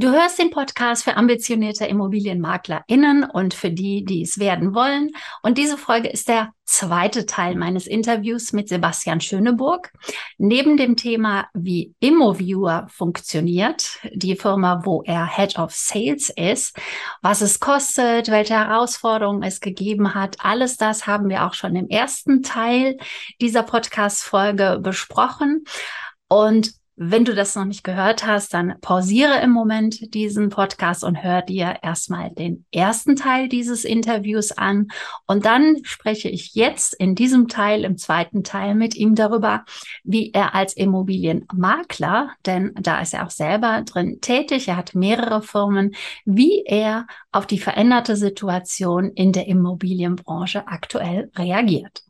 Du hörst den Podcast für ambitionierte ImmobilienmaklerInnen und für die, die es werden wollen. Und diese Folge ist der zweite Teil meines Interviews mit Sebastian Schöneburg. Neben dem Thema, wie ImmoViewer funktioniert, die Firma, wo er Head of Sales ist, was es kostet, welche Herausforderungen es gegeben hat, alles das haben wir auch schon im ersten Teil dieser Podcast-Folge besprochen. Und wenn du das noch nicht gehört hast, dann pausiere im Moment diesen Podcast und hör dir erstmal den ersten Teil dieses Interviews an. Und dann spreche ich jetzt in diesem Teil, im zweiten Teil mit ihm darüber, wie er als Immobilienmakler, denn da ist er auch selber drin tätig, er hat mehrere Firmen, wie er auf die veränderte Situation in der Immobilienbranche aktuell reagiert.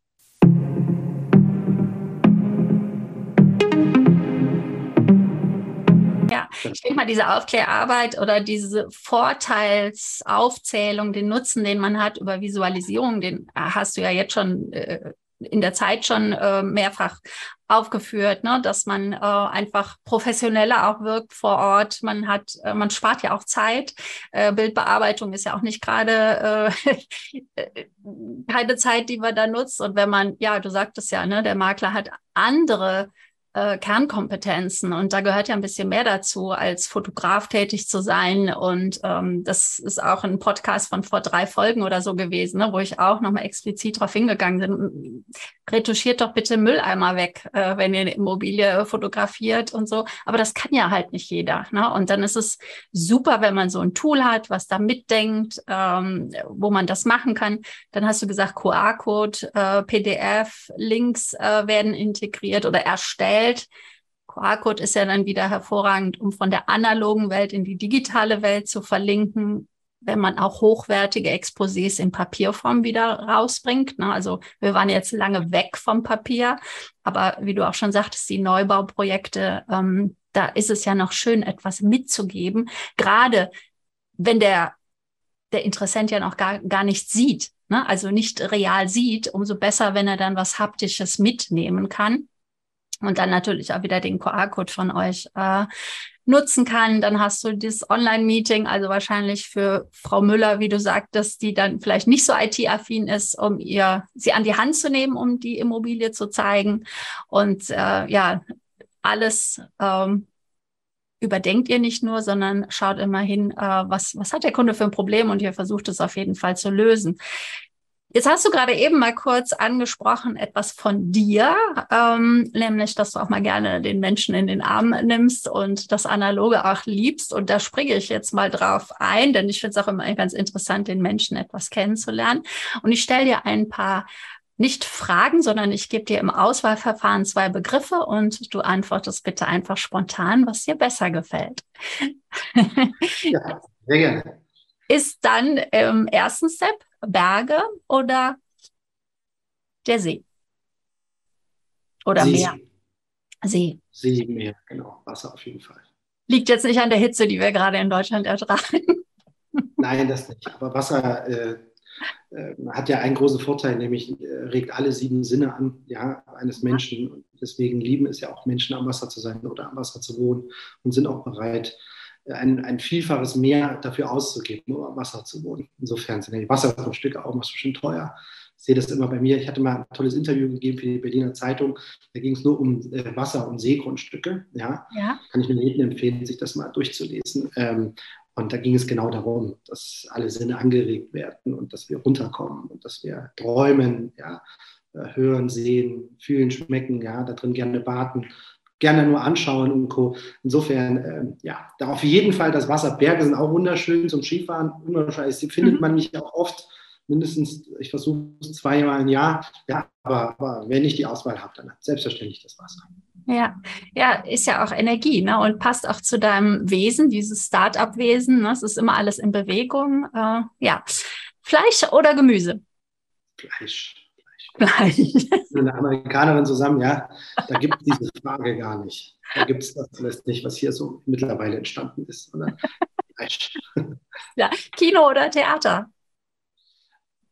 ich denke mal, diese Aufklärarbeit oder diese Vorteilsaufzählung, den Nutzen, den man hat über Visualisierung, den hast du ja jetzt schon äh, in der Zeit schon äh, mehrfach aufgeführt, ne, dass man äh, einfach professioneller auch wirkt vor Ort. Man hat, äh, man spart ja auch Zeit. Äh, Bildbearbeitung ist ja auch nicht gerade äh, keine Zeit, die man da nutzt. Und wenn man, ja, du sagtest ja, ne, der Makler hat andere äh, Kernkompetenzen. Und da gehört ja ein bisschen mehr dazu, als Fotograf tätig zu sein. Und ähm, das ist auch ein Podcast von vor drei Folgen oder so gewesen, ne, wo ich auch nochmal explizit darauf hingegangen bin. Retuschiert doch bitte Mülleimer weg, äh, wenn ihr eine Immobilie fotografiert und so. Aber das kann ja halt nicht jeder. Ne? Und dann ist es super, wenn man so ein Tool hat, was da mitdenkt, ähm, wo man das machen kann. Dann hast du gesagt, QR-Code, äh, PDF, Links äh, werden integriert oder erstellt. QR-Code ist ja dann wieder hervorragend, um von der analogen Welt in die digitale Welt zu verlinken, wenn man auch hochwertige Exposés in Papierform wieder rausbringt. Ne? Also wir waren jetzt lange weg vom Papier, aber wie du auch schon sagtest, die Neubauprojekte, ähm, da ist es ja noch schön, etwas mitzugeben, gerade wenn der, der Interessent ja noch gar, gar nicht sieht, ne? also nicht real sieht, umso besser, wenn er dann was Haptisches mitnehmen kann und dann natürlich auch wieder den QR-Code von euch äh, nutzen kann. Dann hast du das Online-Meeting, also wahrscheinlich für Frau Müller, wie du sagtest, die dann vielleicht nicht so IT-affin ist, um ihr sie an die Hand zu nehmen, um die Immobilie zu zeigen. Und äh, ja, alles ähm, überdenkt ihr nicht nur, sondern schaut immer hin, äh, was, was hat der Kunde für ein Problem und ihr versucht es auf jeden Fall zu lösen. Jetzt hast du gerade eben mal kurz angesprochen, etwas von dir, ähm, nämlich, dass du auch mal gerne den Menschen in den Arm nimmst und das Analoge auch liebst. Und da springe ich jetzt mal drauf ein, denn ich finde es auch immer ganz interessant, den Menschen etwas kennenzulernen. Und ich stelle dir ein paar nicht Fragen, sondern ich gebe dir im Auswahlverfahren zwei Begriffe und du antwortest bitte einfach spontan, was dir besser gefällt. Ja, sehr gerne. Ist dann im ersten Step Berge oder der See? Oder See. Meer? See. See, Meer, genau. Wasser auf jeden Fall. Liegt jetzt nicht an der Hitze, die wir gerade in Deutschland ertragen. Nein, das nicht. Aber Wasser äh, äh, hat ja einen großen Vorteil, nämlich äh, regt alle sieben Sinne an, ja, eines Menschen. deswegen lieben es ja auch Menschen, am Wasser zu sein oder am Wasser zu wohnen und sind auch bereit, ein, ein Vielfaches mehr dafür auszugeben, um am Wasser zu wohnen. Insofern sind die Wassergrundstücke auch noch bestimmt teuer. Ich sehe das immer bei mir. Ich hatte mal ein tolles Interview gegeben für die Berliner Zeitung. Da ging es nur um äh, Wasser- und Seegrundstücke. Ja? ja? Kann ich nur jedem empfehlen, sich das mal durchzulesen. Ähm, und da ging es genau darum, dass alle Sinne angeregt werden und dass wir runterkommen und dass wir träumen, ja, äh, hören, sehen, fühlen, schmecken, ja, da drin gerne baden gerne nur anschauen und Co. Insofern, äh, ja, da auf jeden Fall das Wasser. Berge sind auch wunderschön zum Skifahren. Unwahrscheinlich findet mhm. man mich auch oft, mindestens, ich versuche es zweimal im Jahr. Ja, aber, aber wenn ich die Auswahl habe, dann selbstverständlich das Wasser. Ja, ja, ist ja auch Energie, ne? Und passt auch zu deinem Wesen, dieses Start-up-Wesen. Ne? Es ist immer alles in Bewegung. Äh, ja. Fleisch oder Gemüse? Fleisch gleich. Mit einer Amerikanerin zusammen, ja, da gibt es diese Frage gar nicht. Da gibt es das alles nicht, was hier so mittlerweile entstanden ist. ja, Kino oder Theater?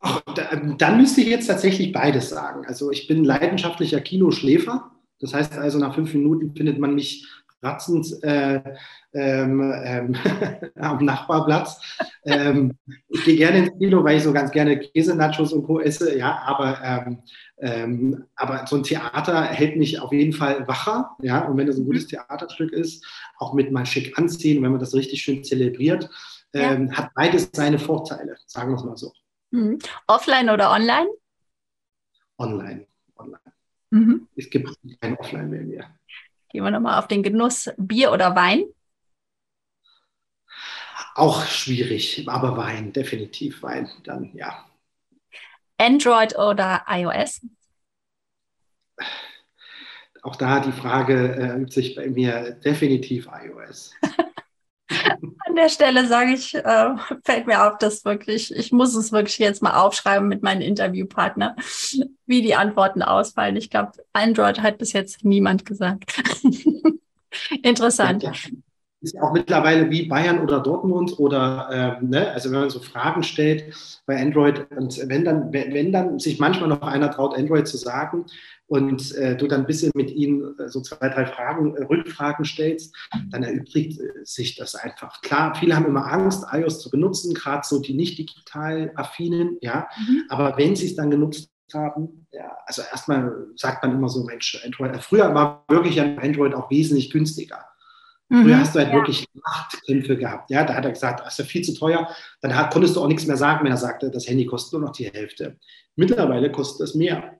Oh, da, dann müsste ich jetzt tatsächlich beides sagen. Also ich bin leidenschaftlicher Kinoschläfer. Das heißt also, nach fünf Minuten findet man mich schmatzend äh, ähm, ähm, am Nachbarplatz. Ähm, ich gehe gerne ins Kino, weil ich so ganz gerne Käse-Nachos und Co. esse, ja, aber, ähm, ähm, aber so ein Theater hält mich auf jeden Fall wacher, ja, und wenn es ein gutes mhm. Theaterstück ist, auch mit mal schick anziehen, wenn man das richtig schön zelebriert, ja. Ähm, hat beides seine Vorteile, sagen wir es mal so. Mhm. Offline oder online? Online, online. Mhm. Es gibt kein Offline mehr. Gehen wir nochmal auf den Genuss Bier oder Wein? Auch schwierig, aber Wein, definitiv Wein, dann ja. Android oder iOS? Auch da die Frage äh, übt sich bei mir definitiv iOS. Der Stelle sage ich, äh, fällt mir auf, dass wirklich, ich muss es wirklich jetzt mal aufschreiben mit meinen Interviewpartner, wie die Antworten ausfallen. Ich glaube, Android hat bis jetzt niemand gesagt. Interessant. Ja, ist auch mittlerweile wie Bayern oder Dortmund oder ähm, ne, also wenn man so Fragen stellt bei Android und wenn dann, wenn dann sich manchmal noch einer traut, Android zu sagen, und äh, du dann ein bisschen mit ihnen äh, so zwei, drei Fragen, äh, Rückfragen stellst, dann erübrigt äh, sich das einfach. Klar, viele haben immer Angst, iOS zu benutzen, gerade so die nicht digital affinen, ja. Mhm. Aber wenn sie es dann genutzt haben, ja, also erstmal sagt man immer so, Mensch, Android, früher war wirklich Android auch wesentlich günstiger. Früher mhm, hast du halt ja. wirklich Machtkämpfe gehabt. Ja, da hat er gesagt, das ist ja viel zu teuer. Dann hat, konntest du auch nichts mehr sagen, wenn er sagte, das Handy kostet nur noch die Hälfte. Mittlerweile kostet es mehr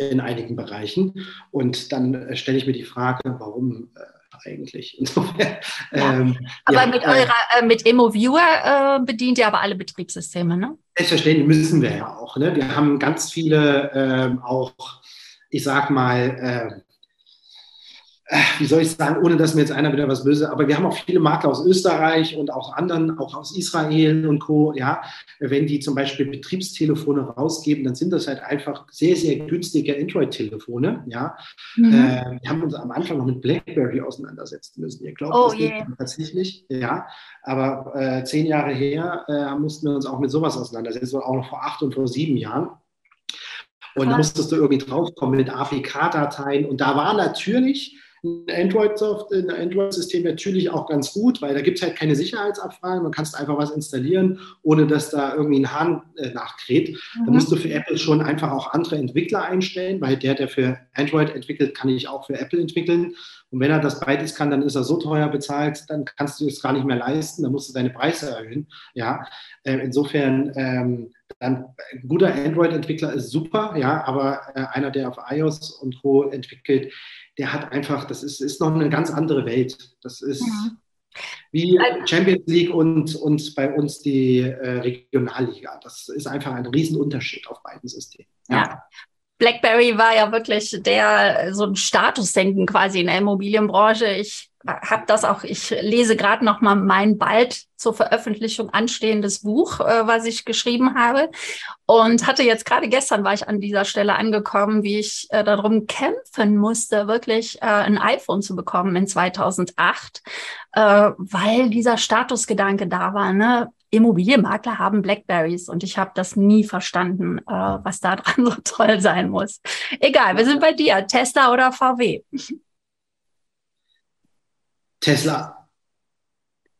in einigen Bereichen. Und dann äh, stelle ich mir die Frage, warum äh, eigentlich? Insofern, ähm, aber ja, mit äh, eurer, äh, mit EmoViewer äh, bedient ihr aber alle Betriebssysteme, ne? Selbstverständlich müssen wir ja auch. Ne? Wir haben ganz viele ähm, auch, ich sag mal, wie soll ich sagen, ohne dass mir jetzt einer wieder was böse, aber wir haben auch viele Makler aus Österreich und auch anderen, auch aus Israel und Co. Ja, wenn die zum Beispiel Betriebstelefone rausgeben, dann sind das halt einfach sehr, sehr günstige Android-Telefone. Ja, mhm. äh, wir haben uns am Anfang noch mit BlackBerry auseinandersetzen müssen. Ihr glaubt oh, das yeah. tatsächlich, ja, aber äh, zehn Jahre her äh, mussten wir uns auch mit sowas auseinandersetzen, auch noch vor acht und vor sieben Jahren. Und da musstest du irgendwie draufkommen mit APK-Dateien. Und da war natürlich ein Android-System Android natürlich auch ganz gut, weil da gibt es halt keine Sicherheitsabfragen. Man kannst einfach was installieren, ohne dass da irgendwie ein Hahn äh, nachkräht. Mhm. Da musst du für Apple schon einfach auch andere Entwickler einstellen, weil der, der für Android entwickelt, kann ich auch für Apple entwickeln. Und wenn er das beides kann, dann ist er so teuer bezahlt, dann kannst du es gar nicht mehr leisten, dann musst du deine Preise erhöhen. Ja, äh, insofern, ähm, ein guter Android-Entwickler ist super, ja, aber äh, einer, der auf iOS und Co. entwickelt, der hat einfach, das ist, ist noch eine ganz andere Welt. Das ist ja. wie Champions League und, und bei uns die äh, Regionalliga. Das ist einfach ein Riesenunterschied auf beiden Systemen. ja. ja. BlackBerry war ja wirklich der so ein Statusdenken quasi in der Immobilienbranche. Ich habe das auch, ich lese gerade noch mal mein bald zur Veröffentlichung anstehendes Buch, äh, was ich geschrieben habe und hatte jetzt gerade gestern war ich an dieser Stelle angekommen, wie ich äh, darum kämpfen musste, wirklich äh, ein iPhone zu bekommen in 2008, äh, weil dieser Statusgedanke da war, ne? Immobilienmakler haben Blackberries und ich habe das nie verstanden, äh, was da dran so toll sein muss. Egal, wir sind bei dir, Tesla oder VW. Tesla.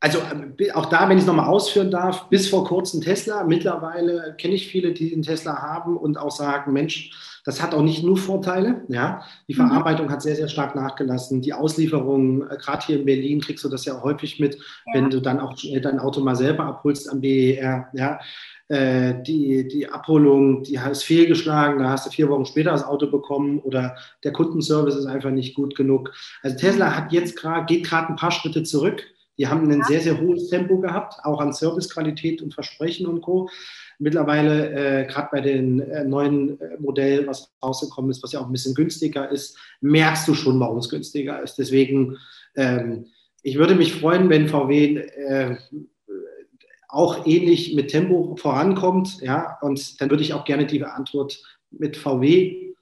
Also äh, auch da, wenn ich es nochmal ausführen darf, bis vor kurzem Tesla. Mittlerweile kenne ich viele, die einen Tesla haben und auch sagen, Mensch, das hat auch nicht nur Vorteile. Ja? Die mhm. Verarbeitung mhm. hat sehr, sehr stark nachgelassen. Die Auslieferung, äh, gerade hier in Berlin kriegst du das ja häufig mit, ja. wenn du dann auch dein Auto mal selber abholst am BER. Ja? Äh, die, die Abholung, die ist fehlgeschlagen, da hast du vier Wochen später das Auto bekommen oder der Kundenservice ist einfach nicht gut genug. Also Tesla hat jetzt gerade, geht gerade ein paar Schritte zurück. Die haben ein sehr, sehr hohes Tempo gehabt, auch an Servicequalität und Versprechen und Co. Mittlerweile, äh, gerade bei den äh, neuen äh, Modell, was rausgekommen ist, was ja auch ein bisschen günstiger ist, merkst du schon, warum es günstiger ist. Deswegen, ähm, ich würde mich freuen, wenn VW äh, auch ähnlich mit Tempo vorankommt. Ja, und dann würde ich auch gerne die Antwort mit VW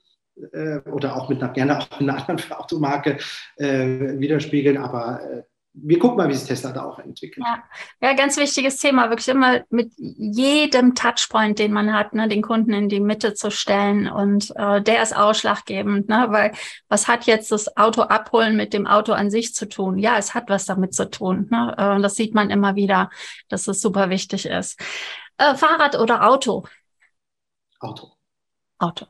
äh, oder auch mit einer, gerne auch mit einer anderen Automarke äh, widerspiegeln. Aber äh, wir gucken mal, wie sich Tesla da auch entwickelt. Ja. ja, ganz wichtiges Thema, wirklich immer mit jedem Touchpoint, den man hat, ne, den Kunden in die Mitte zu stellen. Und äh, der ist ausschlaggebend, ne, weil was hat jetzt das Auto abholen mit dem Auto an sich zu tun? Ja, es hat was damit zu tun. Ne? Äh, das sieht man immer wieder, dass es super wichtig ist. Äh, Fahrrad oder Auto? Auto. Auto.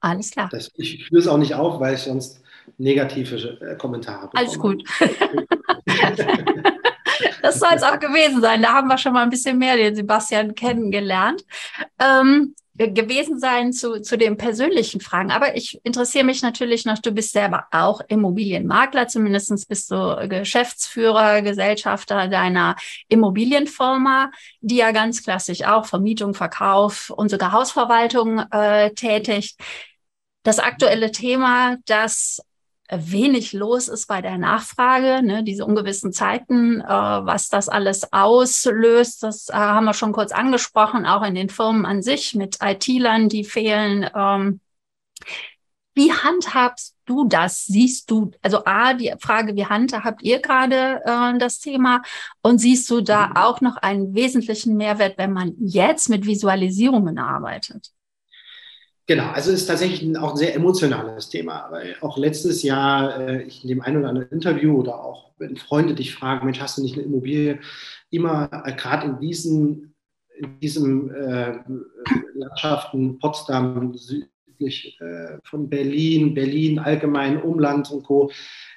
Alles klar. Das, ich führe es auch nicht auf, weil ich sonst negative äh, Kommentare bekomme. Alles gut. das soll es auch gewesen sein. Da haben wir schon mal ein bisschen mehr den Sebastian kennengelernt. Ähm, gewesen sein zu, zu den persönlichen Fragen. Aber ich interessiere mich natürlich noch, du bist selber auch Immobilienmakler, zumindest bist du Geschäftsführer, Gesellschafter deiner Immobilienfirma, die ja ganz klassisch auch Vermietung, Verkauf und sogar Hausverwaltung äh, tätigt. Das aktuelle Thema, das wenig los ist bei der Nachfrage, ne, diese ungewissen Zeiten, äh, was das alles auslöst, das äh, haben wir schon kurz angesprochen, auch in den Firmen an sich mit IT-Lern, die fehlen. Ähm, wie handhabst du das? Siehst du, also A, die Frage, wie handhabt ihr gerade äh, das Thema? Und siehst du da auch noch einen wesentlichen Mehrwert, wenn man jetzt mit Visualisierungen arbeitet? Genau, also es ist tatsächlich auch ein sehr emotionales Thema, weil auch letztes Jahr äh, ich in dem einen oder anderen Interview oder auch wenn Freunde dich fragen, Mensch, hast du nicht eine Immobilie, immer äh, gerade in diesen in diesem äh, Landschaften Potsdam südlich äh, von Berlin, Berlin allgemein Umland und Co.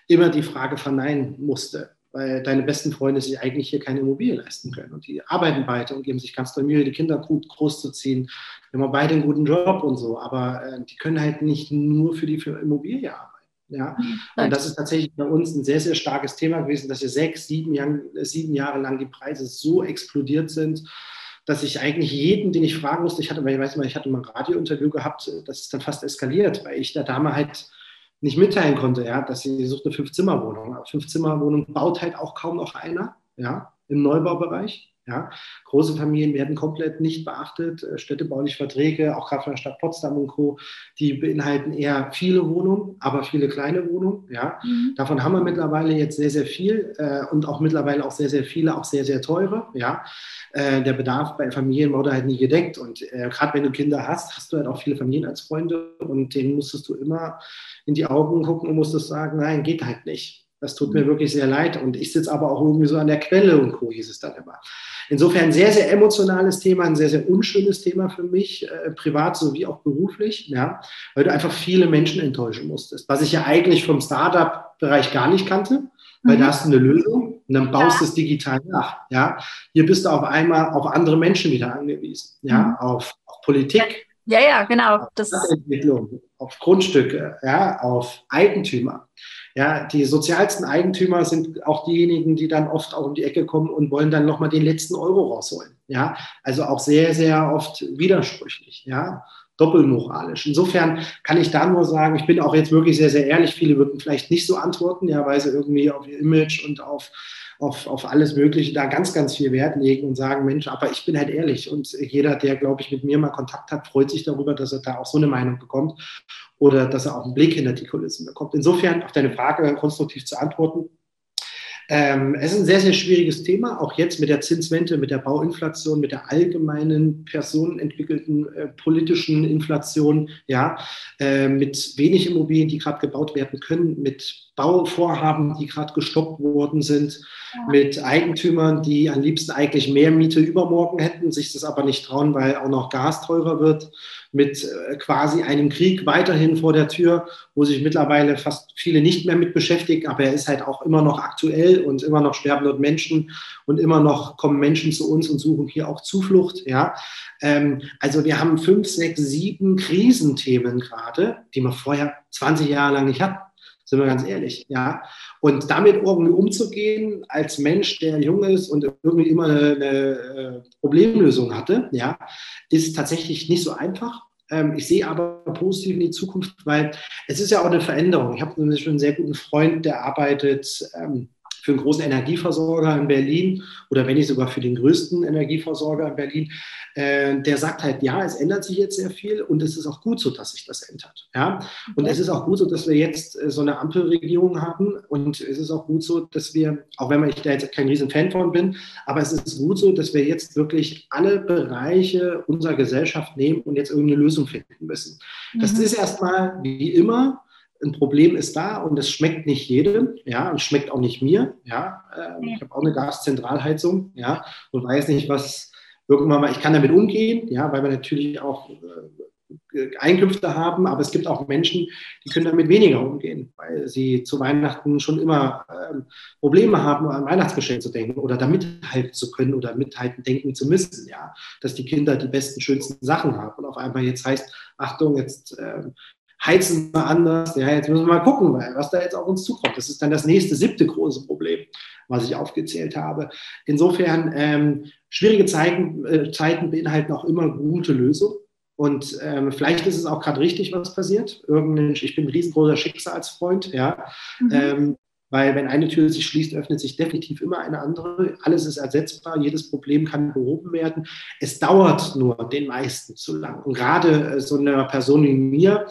immer die Frage verneinen musste weil deine besten Freunde sich eigentlich hier keine Immobilie leisten können. Und die arbeiten beide und geben sich ganz doll Mühe, die Kinder gut großzuziehen. Wir haben beide einen guten Job und so, aber äh, die können halt nicht nur für die für Immobilie arbeiten. Ja? Mhm. Und das ist tatsächlich bei uns ein sehr, sehr starkes Thema gewesen, dass wir sechs, sieben, Jahr, sieben Jahre lang die Preise so explodiert sind, dass ich eigentlich jeden, den ich fragen musste, ich hatte, weil ich weiß mal, ich hatte mal ein Radiointerview gehabt, das ist dann fast eskaliert, weil ich der Dame halt nicht mitteilen konnte, ja, dass sie sucht eine Fünf-Zimmer-Wohnung. Fünf-Zimmer-Wohnung baut halt auch kaum noch einer, ja, im Neubaubereich. Ja. Große Familien werden komplett nicht beachtet. Äh, städtebauliche Verträge, auch gerade von der Stadt Potsdam und Co., die beinhalten eher viele Wohnungen, aber viele kleine Wohnungen. Ja. Mhm. Davon haben wir mittlerweile jetzt sehr, sehr viel äh, und auch mittlerweile auch sehr, sehr viele, auch sehr, sehr teure. Ja. Äh, der Bedarf bei Familien wurde halt nie gedeckt. Und äh, gerade wenn du Kinder hast, hast du halt auch viele Familien als Freunde und denen musstest du immer in die Augen gucken und musstest sagen, nein, geht halt nicht. Das tut mir mhm. wirklich sehr leid. Und ich sitze aber auch irgendwie so an der Quelle und Co. hieß es dann immer. Insofern sehr, sehr emotionales Thema, ein sehr, sehr unschönes Thema für mich, äh, privat sowie auch beruflich, ja, weil du einfach viele Menschen enttäuschen musstest. Was ich ja eigentlich vom Startup-Bereich gar nicht kannte, weil mhm. da hast du eine Lösung und dann baust du ja. es digital nach. Ja, hier bist du auf einmal auf andere Menschen wieder angewiesen, ja, mhm. auf, auf Politik. Ja, ja, genau. Das auf Grundstücke, ja, auf Eigentümer. Ja, die sozialsten Eigentümer sind auch diejenigen, die dann oft auch um die Ecke kommen und wollen dann nochmal den letzten Euro rausholen. Ja, also auch sehr, sehr oft widersprüchlich. Ja, doppelmoralisch. Insofern kann ich da nur sagen, ich bin auch jetzt wirklich sehr, sehr ehrlich. Viele würden vielleicht nicht so antworten, ja, weil sie irgendwie auf ihr Image und auf auf, auf alles Mögliche da ganz, ganz viel Wert legen und sagen, Mensch, aber ich bin halt ehrlich und jeder, der, glaube ich, mit mir mal Kontakt hat, freut sich darüber, dass er da auch so eine Meinung bekommt oder dass er auch einen Blick hinter die Kulissen bekommt. Insofern auf deine Frage konstruktiv zu antworten, ähm, es ist ein sehr, sehr schwieriges Thema, auch jetzt mit der Zinswende, mit der Bauinflation, mit der allgemeinen personenentwickelten äh, politischen Inflation, ja, äh, mit wenig Immobilien, die gerade gebaut werden können, mit Bauvorhaben, die gerade gestoppt worden sind, ja. mit Eigentümern, die am liebsten eigentlich mehr Miete übermorgen hätten, sich das aber nicht trauen, weil auch noch Gas teurer wird, mit äh, quasi einem Krieg weiterhin vor der Tür, wo sich mittlerweile fast viele nicht mehr mit beschäftigen, aber er ist halt auch immer noch aktuell und immer noch sterben dort Menschen und immer noch kommen Menschen zu uns und suchen hier auch Zuflucht. Ja, ähm, also wir haben fünf, sechs, sieben Krisenthemen gerade, die wir vorher 20 Jahre lang nicht hatten sind wir ganz ehrlich, ja. Und damit irgendwie umzugehen als Mensch, der jung ist und irgendwie immer eine, eine äh, Problemlösung hatte, ja, ist tatsächlich nicht so einfach. Ähm, ich sehe aber positiv in die Zukunft, weil es ist ja auch eine Veränderung. Ich habe nämlich einen sehr guten Freund, der arbeitet ähm, für einen großen Energieversorger in Berlin oder wenn nicht sogar für den größten Energieversorger in Berlin, äh, der sagt halt, ja, es ändert sich jetzt sehr viel und es ist auch gut so, dass sich das ändert. Ja? Und es ist auch gut so, dass wir jetzt äh, so eine Ampelregierung haben und es ist auch gut so, dass wir, auch wenn ich da jetzt kein riesen Fan von bin, aber es ist gut so, dass wir jetzt wirklich alle Bereiche unserer Gesellschaft nehmen und jetzt irgendeine Lösung finden müssen. Mhm. Das ist erstmal wie immer ein Problem ist da und es schmeckt nicht jedem, ja, und schmeckt auch nicht mir, ja. Äh, ich habe auch eine Gaszentralheizung, ja, und weiß nicht, was irgendwann mal, ich kann damit umgehen, ja, weil wir natürlich auch äh, Einkünfte haben, aber es gibt auch Menschen, die können damit weniger umgehen, weil sie zu Weihnachten schon immer ähm, Probleme haben, an Weihnachtsgeschenk zu denken oder da mithalten zu können oder mithalten denken zu müssen, ja, dass die Kinder die besten, schönsten Sachen haben und auf einmal jetzt heißt, Achtung, jetzt äh, heizen wir anders. Ja, jetzt müssen wir mal gucken, was da jetzt auf uns zukommt. Das ist dann das nächste, siebte große Problem, was ich aufgezählt habe. Insofern, ähm, schwierige Zeiten, äh, Zeiten beinhalten auch immer gute Lösungen. Und ähm, vielleicht ist es auch gerade richtig, was passiert. Irgendein, ich bin ein riesengroßer Schicksalsfreund, ja. Mhm. Ähm, weil wenn eine Tür sich schließt, öffnet sich definitiv immer eine andere. Alles ist ersetzbar, jedes Problem kann behoben werden. Es dauert nur den meisten zu lang. Und gerade äh, so eine Person wie mir,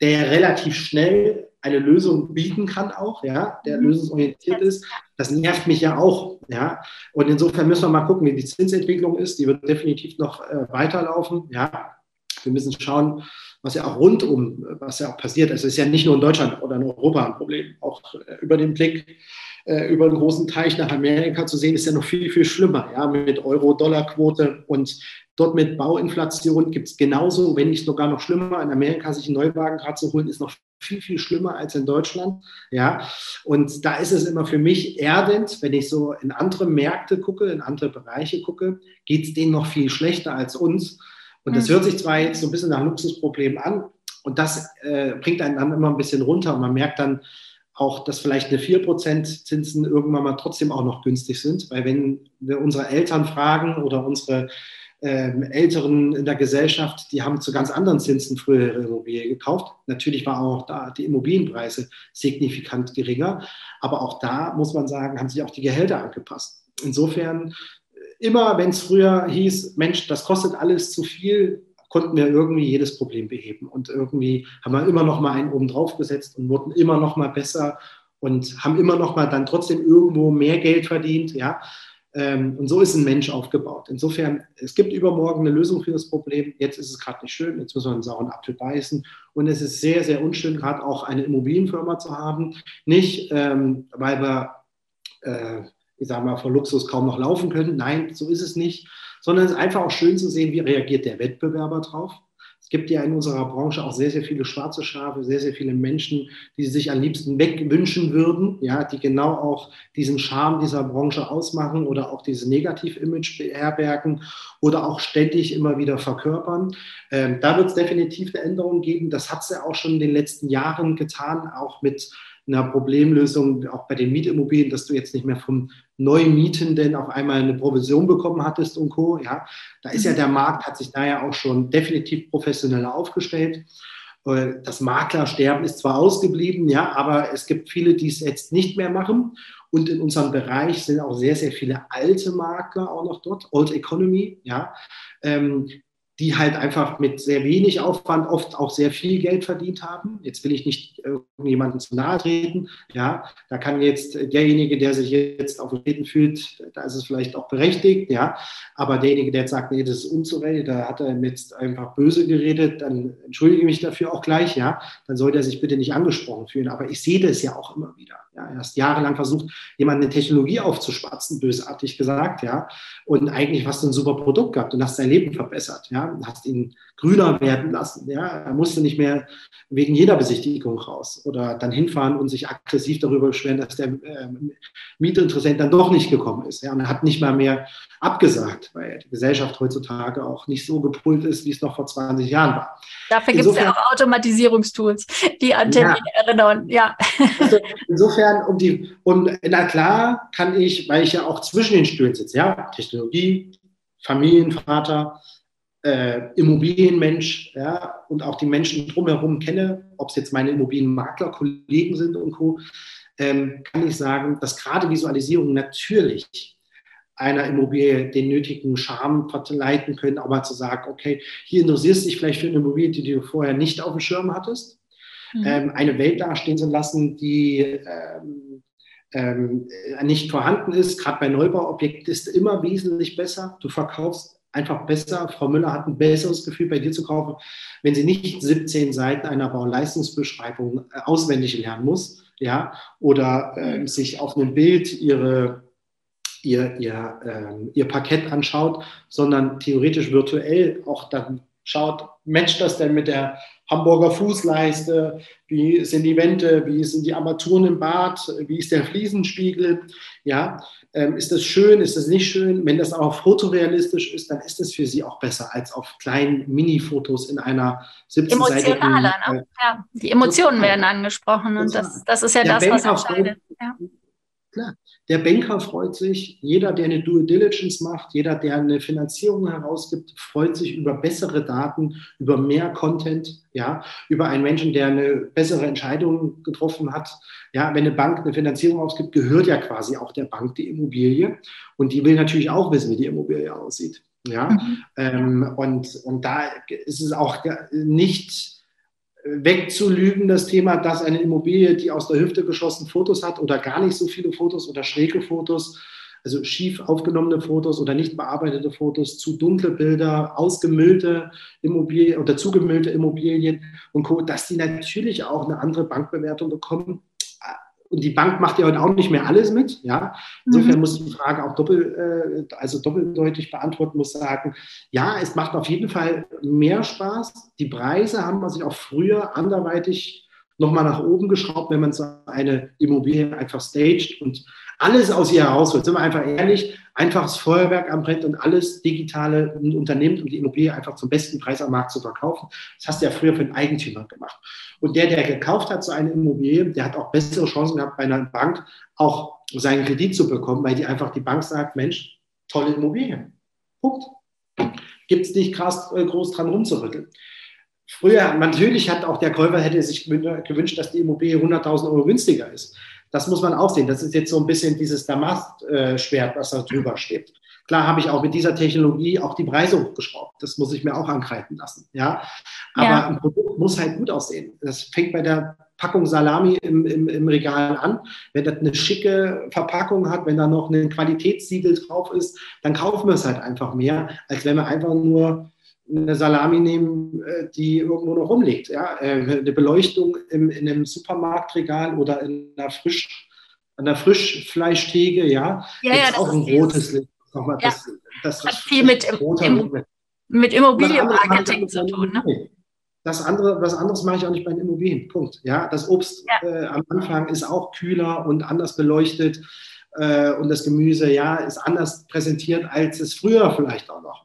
der relativ schnell eine Lösung bieten kann auch, ja, der mhm. lösungsorientiert ist. Das nervt mich ja auch, ja. Und insofern müssen wir mal gucken, wie die Zinsentwicklung ist. Die wird definitiv noch äh, weiterlaufen, ja. Wir müssen schauen, was ja auch rundum, was ja auch passiert. Es ist ja nicht nur in Deutschland oder in Europa ein Problem. Auch äh, über den Blick äh, über einen großen Teich nach Amerika zu sehen, ist ja noch viel, viel schlimmer, ja, mit Euro-Dollar-Quote und Dort mit Bauinflation gibt es genauso, wenn nicht sogar noch schlimmer. In Amerika sich einen Neuwagen gerade zu holen, ist noch viel, viel schlimmer als in Deutschland. Ja, und da ist es immer für mich erdend, wenn ich so in andere Märkte gucke, in andere Bereiche gucke, geht es denen noch viel schlechter als uns. Und das mhm. hört sich zwar jetzt so ein bisschen nach Luxusproblemen an, und das äh, bringt einen dann immer ein bisschen runter und man merkt dann, auch, dass vielleicht eine 4% Zinsen irgendwann mal trotzdem auch noch günstig sind, weil wenn wir unsere Eltern fragen oder unsere ähm, Älteren in der Gesellschaft, die haben zu ganz anderen Zinsen früher ihre Immobilie gekauft. Natürlich waren auch da die Immobilienpreise signifikant geringer, aber auch da muss man sagen, haben sich auch die Gehälter angepasst. Insofern, immer wenn es früher hieß, Mensch, das kostet alles zu viel, konnten wir irgendwie jedes Problem beheben. Und irgendwie haben wir immer noch mal einen oben drauf gesetzt und wurden immer noch mal besser und haben immer noch mal dann trotzdem irgendwo mehr Geld verdient, ja. Ähm, und so ist ein Mensch aufgebaut. Insofern, es gibt übermorgen eine Lösung für das Problem. Jetzt ist es gerade nicht schön, jetzt müssen wir einen sauren Apfel beißen. Und es ist sehr, sehr unschön, gerade auch eine Immobilienfirma zu haben. Nicht, ähm, weil wir, äh, ich sage mal, vor Luxus kaum noch laufen können. Nein, so ist es nicht. Sondern es ist einfach auch schön zu sehen, wie reagiert der Wettbewerber drauf. Es gibt ja in unserer Branche auch sehr, sehr viele schwarze Schafe, sehr, sehr viele Menschen, die sich am liebsten wegwünschen würden, ja, die genau auch diesen Charme dieser Branche ausmachen oder auch dieses Negativ-Image beherbergen oder auch ständig immer wieder verkörpern. Ähm, da wird es definitiv eine Änderung geben. Das hat es ja auch schon in den letzten Jahren getan, auch mit einer Problemlösung, auch bei den Mietimmobilien, dass du jetzt nicht mehr vom Neumietenden auf einmal eine Provision bekommen hattest und Co. Ja, da ist ja mhm. der Markt, hat sich da ja auch schon definitiv professioneller aufgestellt. Äh, das Maklersterben ist zwar ausgeblieben, ja, aber es gibt viele, die es jetzt nicht mehr machen. Und in unserem Bereich sind auch sehr, sehr viele alte Makler auch noch dort, Old Economy, ja, ähm, die halt einfach mit sehr wenig Aufwand oft auch sehr viel Geld verdient haben. Jetzt will ich nicht irgendjemandem zu nahe treten. Ja, da kann jetzt derjenige, der sich jetzt auf Reden fühlt, da ist es vielleicht auch berechtigt. Ja, aber derjenige, der jetzt sagt, nee, das ist unzurecht, da hat er jetzt einfach böse geredet, dann entschuldige ich mich dafür auch gleich. Ja, dann soll er sich bitte nicht angesprochen fühlen. Aber ich sehe das ja auch immer wieder. Ja, er hat jahrelang versucht, jemanden eine Technologie aufzuspatzen, bösartig gesagt, ja, und eigentlich hast du ein super Produkt gehabt und hast sein Leben verbessert, ja, hast ihn grüner werden lassen, ja, er musste nicht mehr wegen jeder Besichtigung raus oder dann hinfahren und sich aggressiv darüber beschweren, dass der äh, Mietinteressent dann doch nicht gekommen ist, ja, und er hat nicht mal mehr abgesagt, weil die Gesellschaft heutzutage auch nicht so gepult ist, wie es noch vor 20 Jahren war. Dafür gibt es ja auch Automatisierungstools, die an Termine ja. erinnern, ja. Also insofern, um die, und na klar kann ich, weil ich ja auch zwischen den Stühlen sitze, ja, Technologie, Familienvater, äh, Immobilienmensch, ja, und auch die Menschen drumherum kenne, ob es jetzt meine Immobilienmakler, Kollegen sind und Co., ähm, kann ich sagen, dass gerade Visualisierung natürlich einer Immobilie den nötigen Charme verleiten können, mal zu sagen, okay, hier interessierst du dich vielleicht für eine Immobilie, die du vorher nicht auf dem Schirm hattest, mhm. ähm, eine Welt dastehen zu lassen, die ähm, ähm, nicht vorhanden ist. Gerade bei Neubauobjekten ist immer wesentlich besser. Du verkaufst einfach besser. Frau Müller hat ein besseres Gefühl, bei dir zu kaufen, wenn sie nicht 17 Seiten einer Bauleistungsbeschreibung äh, auswendig lernen muss, ja, oder äh, sich auf einem Bild ihre ihr, ihr, äh, ihr Parkett anschaut, sondern theoretisch virtuell auch dann schaut, matcht das denn mit der Hamburger Fußleiste, wie sind die Wände, wie sind die Armaturen im Bad, wie ist der Fliesenspiegel, ja, ähm, ist das schön, ist das nicht schön? Wenn das auch fotorealistisch ist, dann ist es für Sie auch besser als auf kleinen Mini-Fotos in einer 17 Emotionaler, ne? Äh, ja, die Emotionen werden angesprochen und das, das ist ja das, was entscheidet. Ja. Klar. Der Banker freut sich, jeder, der eine Due Diligence macht, jeder, der eine Finanzierung herausgibt, freut sich über bessere Daten, über mehr Content, ja, über einen Menschen, der eine bessere Entscheidung getroffen hat. Ja, wenn eine Bank eine Finanzierung ausgibt, gehört ja quasi auch der Bank die Immobilie und die will natürlich auch wissen, wie die Immobilie aussieht. Ja, mhm. ähm, und, und da ist es auch nicht wegzulügen, das Thema, dass eine Immobilie, die aus der Hüfte geschossen Fotos hat oder gar nicht so viele Fotos oder schräge Fotos, also schief aufgenommene Fotos oder nicht bearbeitete Fotos, zu dunkle Bilder, ausgemüllte Immobilien oder zugemüllte Immobilien und Co., dass die natürlich auch eine andere Bankbewertung bekommen und die Bank macht ja heute auch nicht mehr alles mit. Ja? Insofern mhm. muss ich die Frage auch doppel, äh, also doppeldeutig beantworten, muss sagen, ja, es macht auf jeden Fall mehr Spaß. Die Preise haben man sich auch früher anderweitig nochmal nach oben geschraubt, wenn man so eine Immobilie einfach staged und alles aus ihr herausholt. Sind wir einfach ehrlich, einfaches Feuerwerk am Brett und alles digitale unternimmt, um die Immobilie einfach zum besten Preis am Markt zu verkaufen. Das hast du ja früher für den Eigentümer gemacht. Und der, der gekauft hat so eine Immobilie, der hat auch bessere Chancen gehabt, bei einer Bank auch seinen Kredit zu bekommen, weil die einfach die Bank sagt, Mensch, tolle Immobilie. Punkt. Gibt es nicht krass äh, groß dran rumzurütteln. Früher, natürlich hat auch der Käufer hätte sich gewünscht, dass die Immobilie 100.000 Euro günstiger ist. Das muss man auch sehen. Das ist jetzt so ein bisschen dieses Damast-Schwert, was da drüber steht. Klar habe ich auch mit dieser Technologie auch die Preise hochgeschraubt. Das muss ich mir auch angreifen lassen. Ja, aber ja. ein Produkt muss halt gut aussehen. Das fängt bei der Packung Salami im, im, im Regal an. Wenn das eine schicke Verpackung hat, wenn da noch ein Qualitätssiegel drauf ist, dann kaufen wir es halt einfach mehr, als wenn wir einfach nur eine Salami nehmen, äh, die irgendwo noch rumliegt. Ja? Äh, eine Beleuchtung im, in einem Supermarktregal oder in einer Frisch, einer Frischfleischtheke, ja, ja, ja ist auch ein rotes Licht. Nochmal, ja. das, das, hat viel mit, im, mit Immobilienmarketing zu tun. Ne? Das andere, was anderes mache ich auch nicht bei den Immobilien. Punkt. Ja, das Obst ja. Äh, am Anfang ist auch kühler und anders beleuchtet äh, und das Gemüse, ja, ist anders präsentiert, als es früher vielleicht auch noch.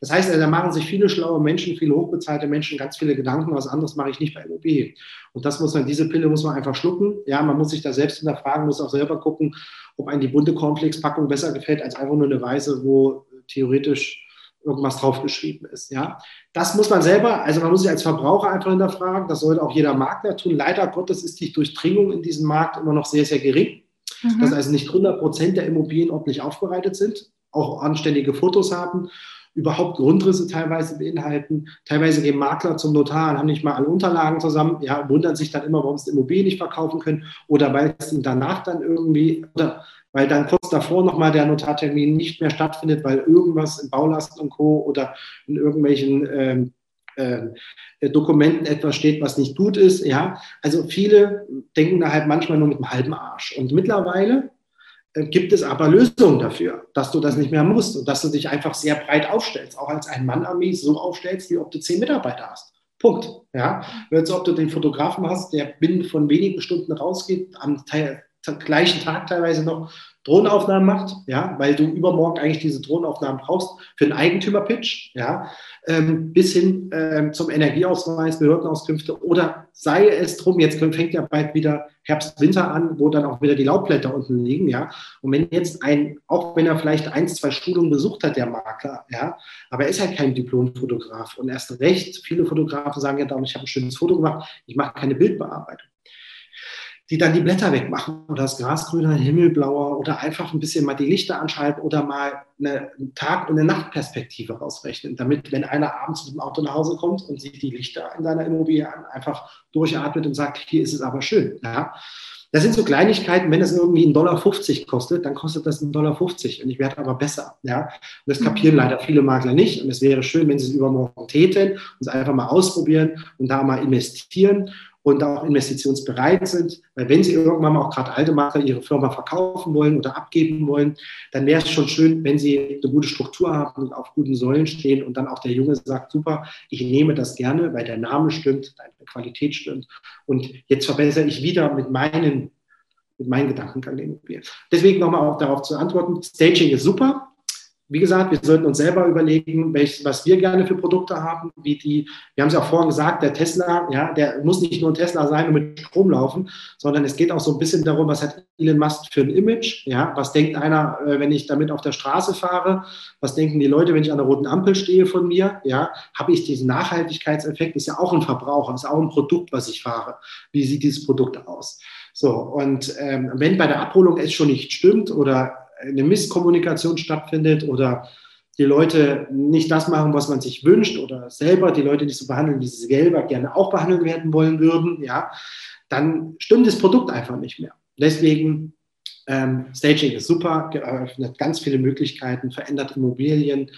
Das heißt, da machen sich viele schlaue Menschen, viele hochbezahlte Menschen ganz viele Gedanken, was anderes mache ich nicht bei Immobilien. Und das muss man, diese Pille muss man einfach schlucken. Ja, man muss sich da selbst hinterfragen, muss auch selber gucken, ob einem die bunte Cornflakes-Packung besser gefällt als einfach nur eine weiße, wo theoretisch irgendwas draufgeschrieben ist. Ja, das muss man selber, also man muss sich als Verbraucher einfach hinterfragen. Das sollte auch jeder Makler tun. Leider Gottes ist die Durchdringung in diesem Markt immer noch sehr, sehr gering. Mhm. Dass also nicht 100 Prozent der Immobilien ordentlich aufbereitet sind, auch anständige Fotos haben überhaupt Grundrisse teilweise beinhalten. Teilweise gehen Makler zum Notar und haben nicht mal alle Unterlagen zusammen, ja, wundern sich dann immer, warum sie die Immobilie nicht verkaufen können oder weil es danach dann irgendwie, oder weil dann kurz davor nochmal der Notartermin nicht mehr stattfindet, weil irgendwas in Baulasten und Co. oder in irgendwelchen ähm, äh, Dokumenten etwas steht, was nicht gut ist. Ja, also viele denken da halt manchmal nur mit einem halben Arsch. Und mittlerweile gibt es aber Lösungen dafür, dass du das nicht mehr musst und dass du dich einfach sehr breit aufstellst, auch als ein Mann-Armee so aufstellst, wie ob du zehn Mitarbeiter hast. Punkt. Ja, als ob du den Fotografen hast, der binnen von wenigen Stunden rausgeht, am Teil, gleichen Tag teilweise noch Drohnenaufnahmen macht, ja, weil du übermorgen eigentlich diese Drohnenaufnahmen brauchst für einen Eigentümerpitch, ja, ähm, bis hin ähm, zum Energieausweis, Behördenauskünfte oder sei es drum, jetzt fängt ja bald wieder Herbst, Winter an, wo dann auch wieder die Laubblätter unten liegen, ja. Und wenn jetzt ein, auch wenn er vielleicht ein, zwei Schulungen besucht hat, der Makler, ja, aber er ist halt kein Diplomfotograf und erst recht, viele Fotografen sagen ja ich habe ein schönes Foto gemacht, ich mache keine Bildbearbeitung die dann die Blätter wegmachen oder das Gras grüner, himmelblauer oder einfach ein bisschen mal die Lichter anschalten oder mal eine Tag- und eine Nachtperspektive rausrechnen, damit, wenn einer abends mit dem Auto nach Hause kommt und sieht die Lichter in seiner Immobilie an, einfach durchatmet und sagt, hier ist es aber schön. Ja. Das sind so Kleinigkeiten, wenn es irgendwie 1,50 Dollar kostet, dann kostet das 1,50 Dollar und ich werde aber besser. Ja? Und das kapieren mhm. leider viele Makler nicht. Und es wäre schön, wenn sie es übermorgen täten und es einfach mal ausprobieren und da mal investieren und auch investitionsbereit sind. Weil wenn Sie irgendwann mal auch gerade alte Makler ihre Firma verkaufen wollen oder abgeben wollen, dann wäre es schon schön, wenn Sie eine gute Struktur haben und auf guten Säulen stehen und dann auch der Junge sagt, super, ich nehme das gerne, weil der Name stimmt, deine Qualität stimmt. Und jetzt verbessere ich wieder mit meinen mit meinen Gedankengang den Immobilien. Deswegen nochmal auch darauf zu antworten. Staging ist super wie gesagt, wir sollten uns selber überlegen, welch, was wir gerne für Produkte haben, wie die, wir haben es ja auch vorhin gesagt, der Tesla, ja, der muss nicht nur ein Tesla sein und mit Strom laufen, sondern es geht auch so ein bisschen darum, was hat Elon Musk für ein Image, ja, was denkt einer, äh, wenn ich damit auf der Straße fahre, was denken die Leute, wenn ich an der roten Ampel stehe von mir, ja, habe ich diesen Nachhaltigkeitseffekt, ist ja auch ein Verbraucher, ist auch ein Produkt, was ich fahre. Wie sieht dieses Produkt aus? So, und ähm, wenn bei der Abholung es schon nicht stimmt oder eine Misskommunikation stattfindet oder die Leute nicht das machen, was man sich wünscht oder selber die Leute nicht so behandeln, wie sie selber gerne auch behandelt werden wollen würden, ja, dann stimmt das Produkt einfach nicht mehr. Deswegen ähm, Staging ist super, eröffnet ganz viele Möglichkeiten, verändert Immobilien,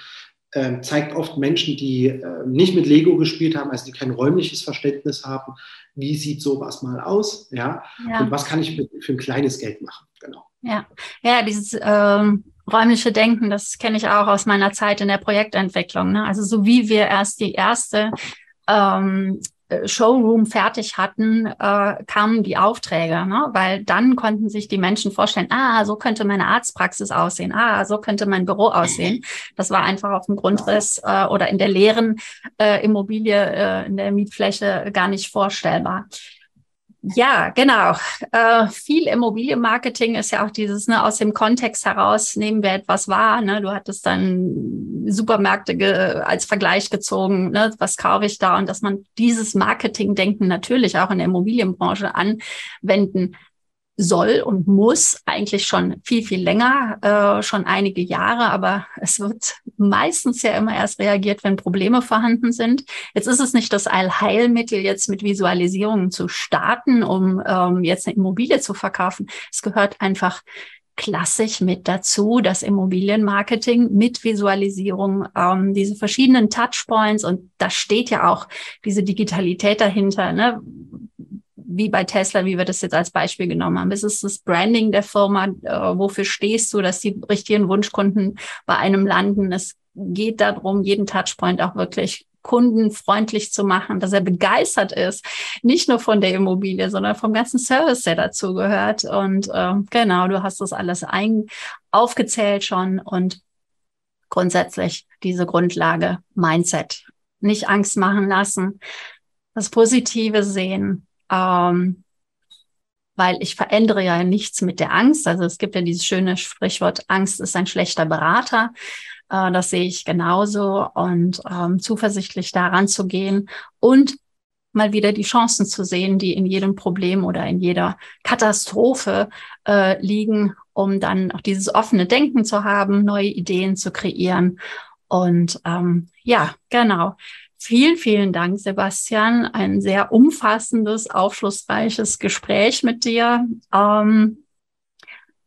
ähm, zeigt oft Menschen, die äh, nicht mit Lego gespielt haben, also die kein räumliches Verständnis haben, wie sieht sowas mal aus, ja, ja. und was kann ich mit, für ein kleines Geld machen, genau. Ja, ja, dieses ähm, räumliche Denken, das kenne ich auch aus meiner Zeit in der Projektentwicklung. Ne? Also so wie wir erst die erste ähm, Showroom fertig hatten, äh, kamen die Aufträge, ne? weil dann konnten sich die Menschen vorstellen, ah, so könnte meine Arztpraxis aussehen, ah, so könnte mein Büro aussehen. Das war einfach auf dem Grundriss äh, oder in der leeren äh, Immobilie, äh, in der Mietfläche gar nicht vorstellbar. Ja, genau. Äh, viel Immobilienmarketing ist ja auch dieses, ne, aus dem Kontext heraus nehmen wir etwas wahr. Ne? Du hattest dann Supermärkte als Vergleich gezogen, ne? was kaufe ich da? Und dass man dieses Marketingdenken natürlich auch in der Immobilienbranche anwenden soll und muss eigentlich schon viel, viel länger, äh, schon einige Jahre, aber es wird meistens ja immer erst reagiert, wenn Probleme vorhanden sind. Jetzt ist es nicht das Allheilmittel, jetzt mit Visualisierungen zu starten, um ähm, jetzt eine Immobilie zu verkaufen. Es gehört einfach klassisch mit dazu, das Immobilienmarketing mit Visualisierung, ähm, diese verschiedenen Touchpoints und da steht ja auch diese Digitalität dahinter. Ne? Wie bei Tesla, wie wir das jetzt als Beispiel genommen haben. Es ist das Branding der Firma, äh, wofür stehst du, dass die richtigen Wunschkunden bei einem landen. Es geht darum, jeden Touchpoint auch wirklich kundenfreundlich zu machen, dass er begeistert ist, nicht nur von der Immobilie, sondern vom ganzen Service, der dazu gehört. Und äh, genau, du hast das alles ein aufgezählt schon und grundsätzlich diese Grundlage Mindset. Nicht Angst machen lassen, das Positive sehen, ähm, weil ich verändere ja nichts mit der Angst. Also es gibt ja dieses schöne Sprichwort, Angst ist ein schlechter Berater. Äh, das sehe ich genauso und ähm, zuversichtlich daran zu gehen und mal wieder die Chancen zu sehen, die in jedem Problem oder in jeder Katastrophe äh, liegen, um dann auch dieses offene Denken zu haben, neue Ideen zu kreieren. Und ähm, ja, genau. Vielen, vielen Dank, Sebastian. Ein sehr umfassendes, aufschlussreiches Gespräch mit dir. Ähm,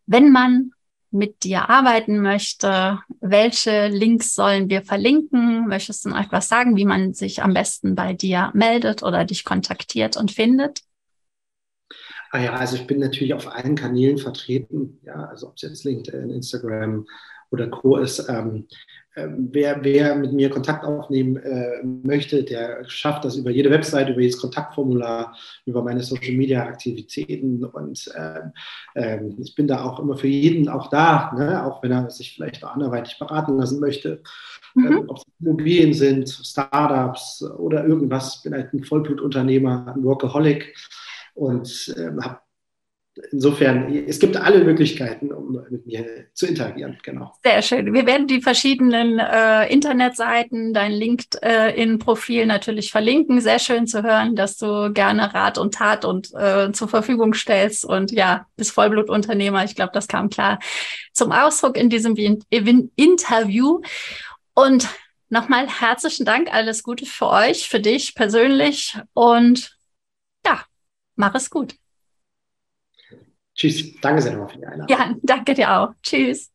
wenn man mit dir arbeiten möchte, welche Links sollen wir verlinken? Möchtest du noch etwas sagen, wie man sich am besten bei dir meldet oder dich kontaktiert und findet? Ah ja, also ich bin natürlich auf allen Kanälen vertreten, ja, also ob es jetzt LinkedIn, Instagram oder Co. ist. Ähm, ähm, wer, wer mit mir Kontakt aufnehmen äh, möchte, der schafft das über jede Website, über jedes Kontaktformular, über meine Social Media Aktivitäten und äh, ich bin da auch immer für jeden auch da, ne? auch wenn er sich vielleicht auch anderweitig beraten lassen möchte. Mhm. Ähm, ob es Immobilien sind, Startups oder irgendwas. Ich bin halt ein Vollblutunternehmer, ein Workaholic und äh, habe insofern, es gibt alle Möglichkeiten, um mit mir zu interagieren. Genau. Sehr schön. Wir werden die verschiedenen äh, Internetseiten, dein LinkedIn-Profil natürlich verlinken. Sehr schön zu hören, dass du gerne Rat und Tat und äh, zur Verfügung stellst und ja, bist Vollblutunternehmer. Ich glaube, das kam klar zum Ausdruck in diesem Interview. Und nochmal herzlichen Dank. Alles Gute für euch, für dich persönlich und ja, mach es gut. Tschüss. Danke sehr nochmal für die Einladung. Ja, danke dir auch. Tschüss.